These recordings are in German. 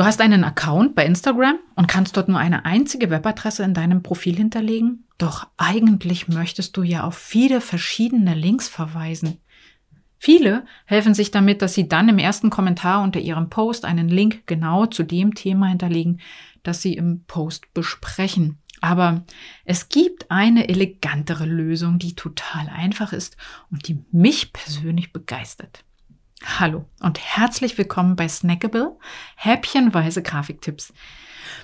Du hast einen Account bei Instagram und kannst dort nur eine einzige Webadresse in deinem Profil hinterlegen. Doch eigentlich möchtest du ja auf viele verschiedene Links verweisen. Viele helfen sich damit, dass sie dann im ersten Kommentar unter ihrem Post einen Link genau zu dem Thema hinterlegen, das sie im Post besprechen. Aber es gibt eine elegantere Lösung, die total einfach ist und die mich persönlich begeistert. Hallo und herzlich willkommen bei Snackable, häppchenweise Grafiktipps.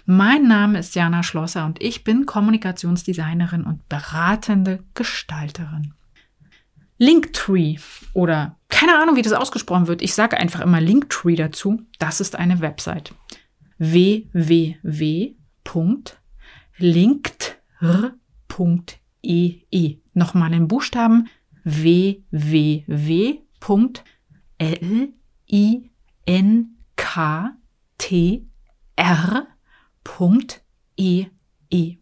Mein Name ist Jana Schlosser und ich bin Kommunikationsdesignerin und beratende Gestalterin. Linktree oder keine Ahnung, wie das ausgesprochen wird. Ich sage einfach immer Linktree dazu. Das ist eine Website. www.linktr.ee. Nochmal in Buchstaben www L I N K T R E E.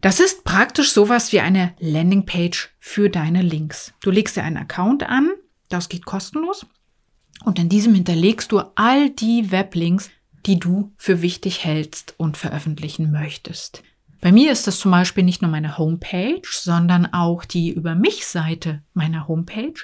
Das ist praktisch sowas wie eine Landingpage für deine Links. Du legst dir einen Account an, das geht kostenlos und in diesem hinterlegst du all die Weblinks, die du für wichtig hältst und veröffentlichen möchtest. Bei mir ist das zum Beispiel nicht nur meine Homepage, sondern auch die Über mich Seite meiner Homepage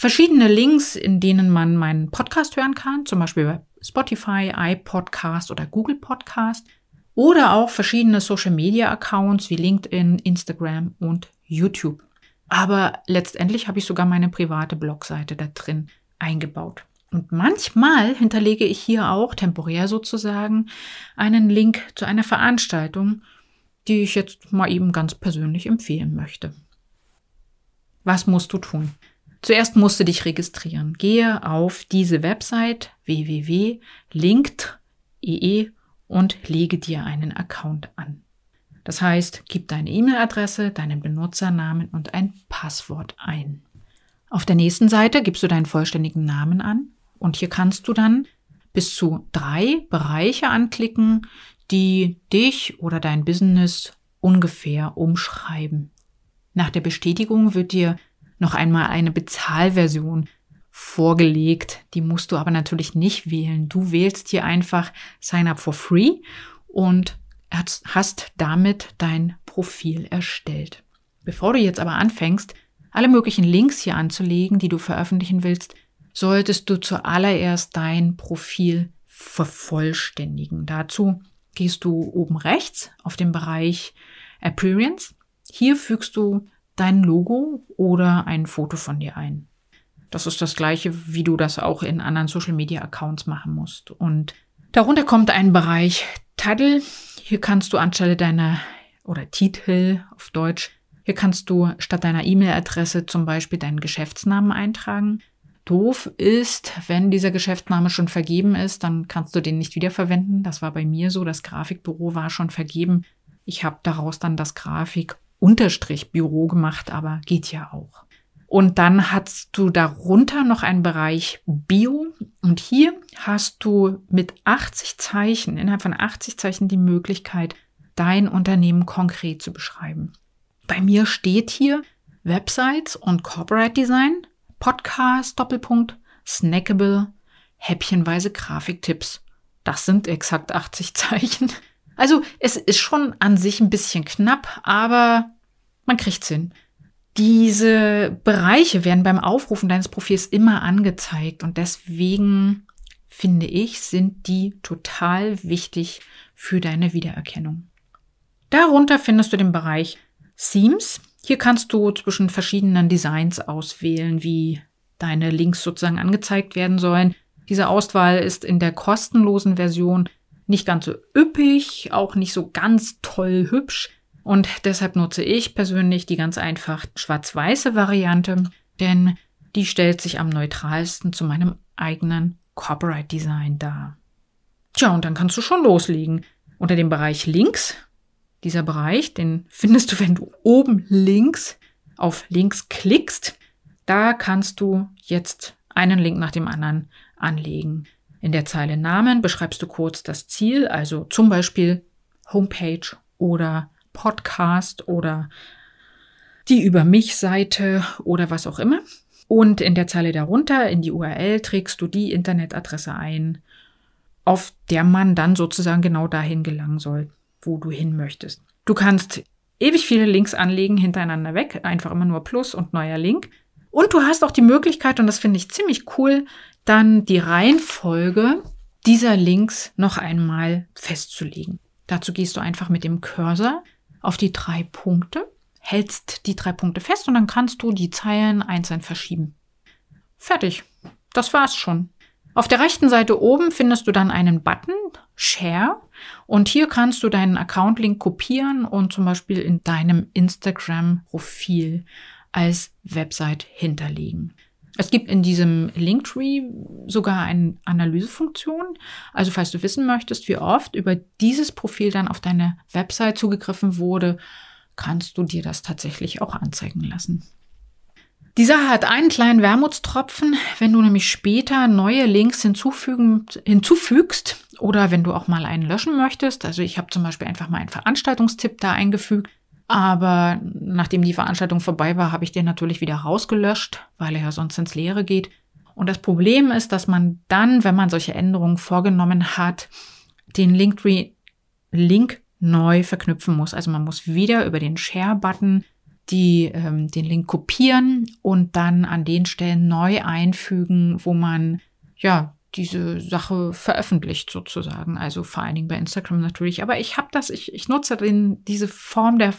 verschiedene Links, in denen man meinen Podcast hören kann, zum Beispiel bei Spotify, iPodcast oder Google Podcast oder auch verschiedene Social Media Accounts wie LinkedIn, Instagram und YouTube. Aber letztendlich habe ich sogar meine private Blogseite da drin eingebaut. Und manchmal hinterlege ich hier auch temporär sozusagen einen Link zu einer Veranstaltung, die ich jetzt mal eben ganz persönlich empfehlen möchte. Was musst du tun? Zuerst musst du dich registrieren. Gehe auf diese Website www.linkt.ee und lege dir einen Account an. Das heißt, gib deine E-Mail-Adresse, deinen Benutzernamen und ein Passwort ein. Auf der nächsten Seite gibst du deinen vollständigen Namen an und hier kannst du dann bis zu drei Bereiche anklicken, die dich oder dein Business ungefähr umschreiben. Nach der Bestätigung wird dir noch einmal eine Bezahlversion vorgelegt. Die musst du aber natürlich nicht wählen. Du wählst hier einfach Sign up for free und hast damit dein Profil erstellt. Bevor du jetzt aber anfängst, alle möglichen Links hier anzulegen, die du veröffentlichen willst, solltest du zuallererst dein Profil vervollständigen. Dazu gehst du oben rechts auf den Bereich Appearance. Hier fügst du dein Logo oder ein Foto von dir ein. Das ist das gleiche, wie du das auch in anderen Social Media Accounts machen musst. Und darunter kommt ein Bereich Title. Hier kannst du anstelle deiner oder Titel auf Deutsch, hier kannst du statt deiner E-Mail-Adresse zum Beispiel deinen Geschäftsnamen eintragen. Doof ist, wenn dieser Geschäftsname schon vergeben ist, dann kannst du den nicht wiederverwenden. Das war bei mir so. Das Grafikbüro war schon vergeben. Ich habe daraus dann das Grafik Unterstrich Büro gemacht, aber geht ja auch. Und dann hast du darunter noch einen Bereich Bio. Und hier hast du mit 80 Zeichen, innerhalb von 80 Zeichen die Möglichkeit, dein Unternehmen konkret zu beschreiben. Bei mir steht hier Websites und Corporate Design, Podcast, Doppelpunkt, Snackable, häppchenweise Grafiktipps. Das sind exakt 80 Zeichen. Also es ist schon an sich ein bisschen knapp, aber man kriegt's hin. Diese Bereiche werden beim Aufrufen deines Profils immer angezeigt und deswegen finde ich, sind die total wichtig für deine Wiedererkennung. Darunter findest du den Bereich Themes. Hier kannst du zwischen verschiedenen Designs auswählen, wie deine Links sozusagen angezeigt werden sollen. Diese Auswahl ist in der kostenlosen Version nicht ganz so üppig, auch nicht so ganz toll hübsch. Und deshalb nutze ich persönlich die ganz einfach schwarz-weiße Variante, denn die stellt sich am neutralsten zu meinem eigenen Copyright Design dar. Tja, und dann kannst du schon loslegen. Unter dem Bereich links, dieser Bereich, den findest du, wenn du oben links auf links klickst. Da kannst du jetzt einen Link nach dem anderen anlegen. In der Zeile Namen beschreibst du kurz das Ziel, also zum Beispiel Homepage oder Podcast oder die Über mich Seite oder was auch immer. Und in der Zeile darunter, in die URL, trägst du die Internetadresse ein, auf der man dann sozusagen genau dahin gelangen soll, wo du hin möchtest. Du kannst ewig viele Links anlegen hintereinander weg, einfach immer nur Plus und neuer Link. Und du hast auch die Möglichkeit, und das finde ich ziemlich cool, dann die Reihenfolge dieser Links noch einmal festzulegen. Dazu gehst du einfach mit dem Cursor auf die drei Punkte, hältst die drei Punkte fest und dann kannst du die Zeilen einzeln verschieben. Fertig. Das war's schon. Auf der rechten Seite oben findest du dann einen Button Share und hier kannst du deinen Account-Link kopieren und zum Beispiel in deinem Instagram-Profil als Website hinterlegen. Es gibt in diesem Linktree sogar eine Analysefunktion. Also falls du wissen möchtest, wie oft über dieses Profil dann auf deine Website zugegriffen wurde, kannst du dir das tatsächlich auch anzeigen lassen. Die Sache hat einen kleinen Wermutstropfen, wenn du nämlich später neue Links hinzufügst oder wenn du auch mal einen löschen möchtest. Also ich habe zum Beispiel einfach mal einen Veranstaltungstipp da eingefügt, aber nachdem die Veranstaltung vorbei war, habe ich den natürlich wieder rausgelöscht, weil er ja sonst ins Leere geht. Und das Problem ist, dass man dann, wenn man solche Änderungen vorgenommen hat, den Linktree Link neu verknüpfen muss. Also man muss wieder über den Share-Button die ähm, den Link kopieren und dann an den Stellen neu einfügen, wo man ja diese Sache veröffentlicht sozusagen. Also vor allen Dingen bei Instagram natürlich. Aber ich habe das, ich, ich nutze den, diese Form der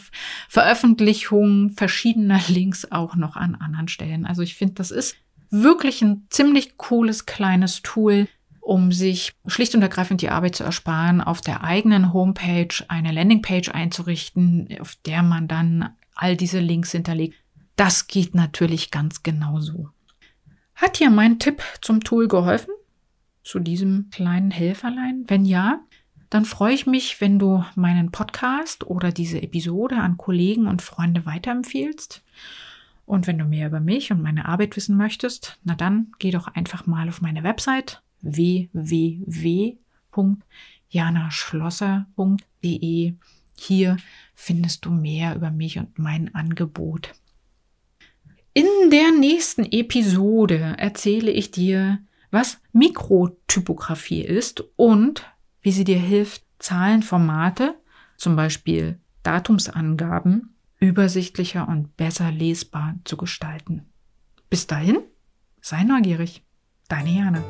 Veröffentlichung verschiedener Links auch noch an anderen Stellen. Also ich finde, das ist wirklich ein ziemlich cooles kleines Tool, um sich schlicht und ergreifend die Arbeit zu ersparen, auf der eigenen Homepage eine Landingpage einzurichten, auf der man dann all diese Links hinterlegt. Das geht natürlich ganz genauso. Hat dir mein Tipp zum Tool geholfen? Zu diesem kleinen Helferlein? Wenn ja, dann freue ich mich, wenn du meinen Podcast oder diese Episode an Kollegen und Freunde weiterempfiehlst. Und wenn du mehr über mich und meine Arbeit wissen möchtest, na dann geh doch einfach mal auf meine Website www.janaschlosser.de. Hier findest du mehr über mich und mein Angebot. In der nächsten Episode erzähle ich dir, was Mikrotypografie ist und wie sie dir hilft, Zahlenformate, zum Beispiel Datumsangaben, übersichtlicher und besser lesbar zu gestalten. Bis dahin, sei neugierig. Deine Jana.